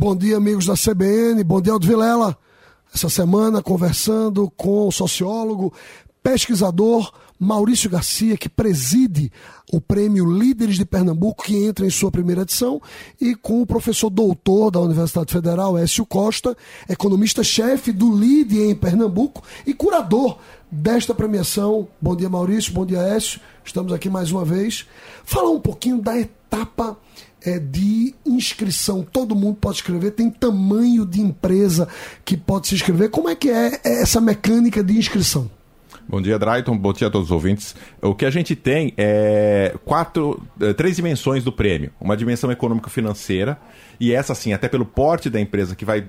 Bom dia, amigos da CBN. Bom dia, Aldo Vilela. Essa semana, conversando com o sociólogo, pesquisador Maurício Garcia, que preside o prêmio Líderes de Pernambuco, que entra em sua primeira edição, e com o professor doutor da Universidade Federal, Écio Costa, economista-chefe do LIDE em Pernambuco e curador desta premiação. Bom dia, Maurício. Bom dia, Écio. Estamos aqui mais uma vez. Falar um pouquinho da etapa é, de inscrição. Todo mundo pode escrever, tem tamanho de empresa que pode se inscrever. Como é que é essa mecânica de inscrição? Bom dia, Drayton. Bom dia a todos os ouvintes. O que a gente tem é quatro, é, três dimensões do prêmio. Uma dimensão econômico-financeira, e essa, sim, até pelo porte da empresa, que vai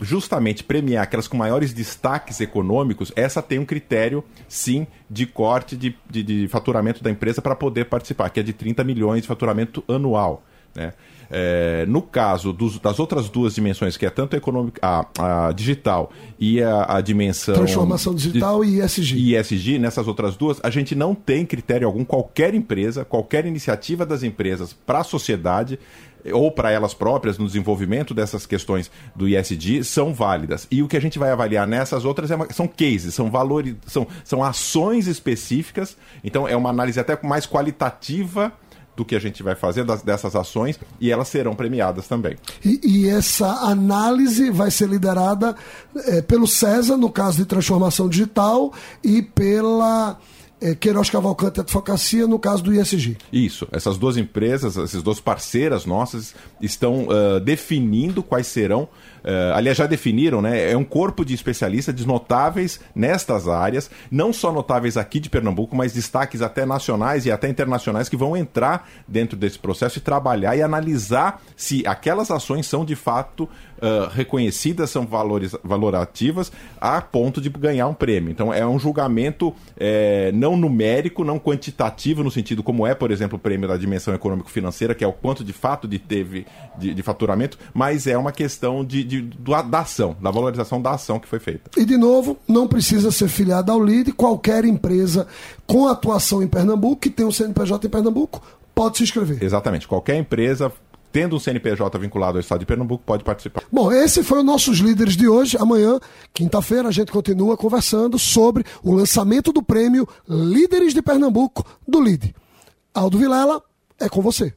justamente premiar aquelas com maiores destaques econômicos, essa tem um critério, sim, de corte de, de, de faturamento da empresa para poder participar, que é de 30 milhões de faturamento anual. Né? É, no caso dos, das outras duas dimensões, que é tanto a, econômica, a, a digital e a, a, dimensão. Transformação digital de, e ESG. E ESG, nessas outras duas, a gente não tem critério algum. Qualquer empresa, qualquer iniciativa das empresas para a sociedade ou para elas próprias no desenvolvimento dessas questões do ISD são válidas. E o que a gente vai avaliar nessas outras é uma, são cases, são valores, são, são ações específicas. Então é uma análise até mais qualitativa do que a gente vai fazer das, dessas ações e elas serão premiadas também. E, e essa análise vai ser liderada é, pelo César, no caso de transformação digital, e pela é, Queiroz Cavalcante Advocacia, no caso do ISG. Isso. Essas duas empresas, essas duas parceiras nossas, estão uh, definindo quais serão Uh, aliás, já definiram, né? É um corpo de especialistas notáveis nestas áreas, não só notáveis aqui de Pernambuco, mas destaques até nacionais e até internacionais que vão entrar dentro desse processo e trabalhar e analisar se aquelas ações são de fato uh, reconhecidas, são valores, valorativas, a ponto de ganhar um prêmio. Então, é um julgamento é, não numérico, não quantitativo, no sentido como é, por exemplo, o prêmio da dimensão econômico-financeira, que é o quanto de fato de teve de, de faturamento, mas é uma questão de de, da ação, da valorização da ação que foi feita. E, de novo, não precisa ser filiado ao LIDE, qualquer empresa com atuação em Pernambuco, que tem um CNPJ em Pernambuco, pode se inscrever. Exatamente, qualquer empresa tendo um CNPJ vinculado ao Estado de Pernambuco, pode participar. Bom, esse foi o nossos líderes de hoje. Amanhã, quinta-feira, a gente continua conversando sobre o lançamento do prêmio Líderes de Pernambuco do LIDE. Aldo Vilela, é com você.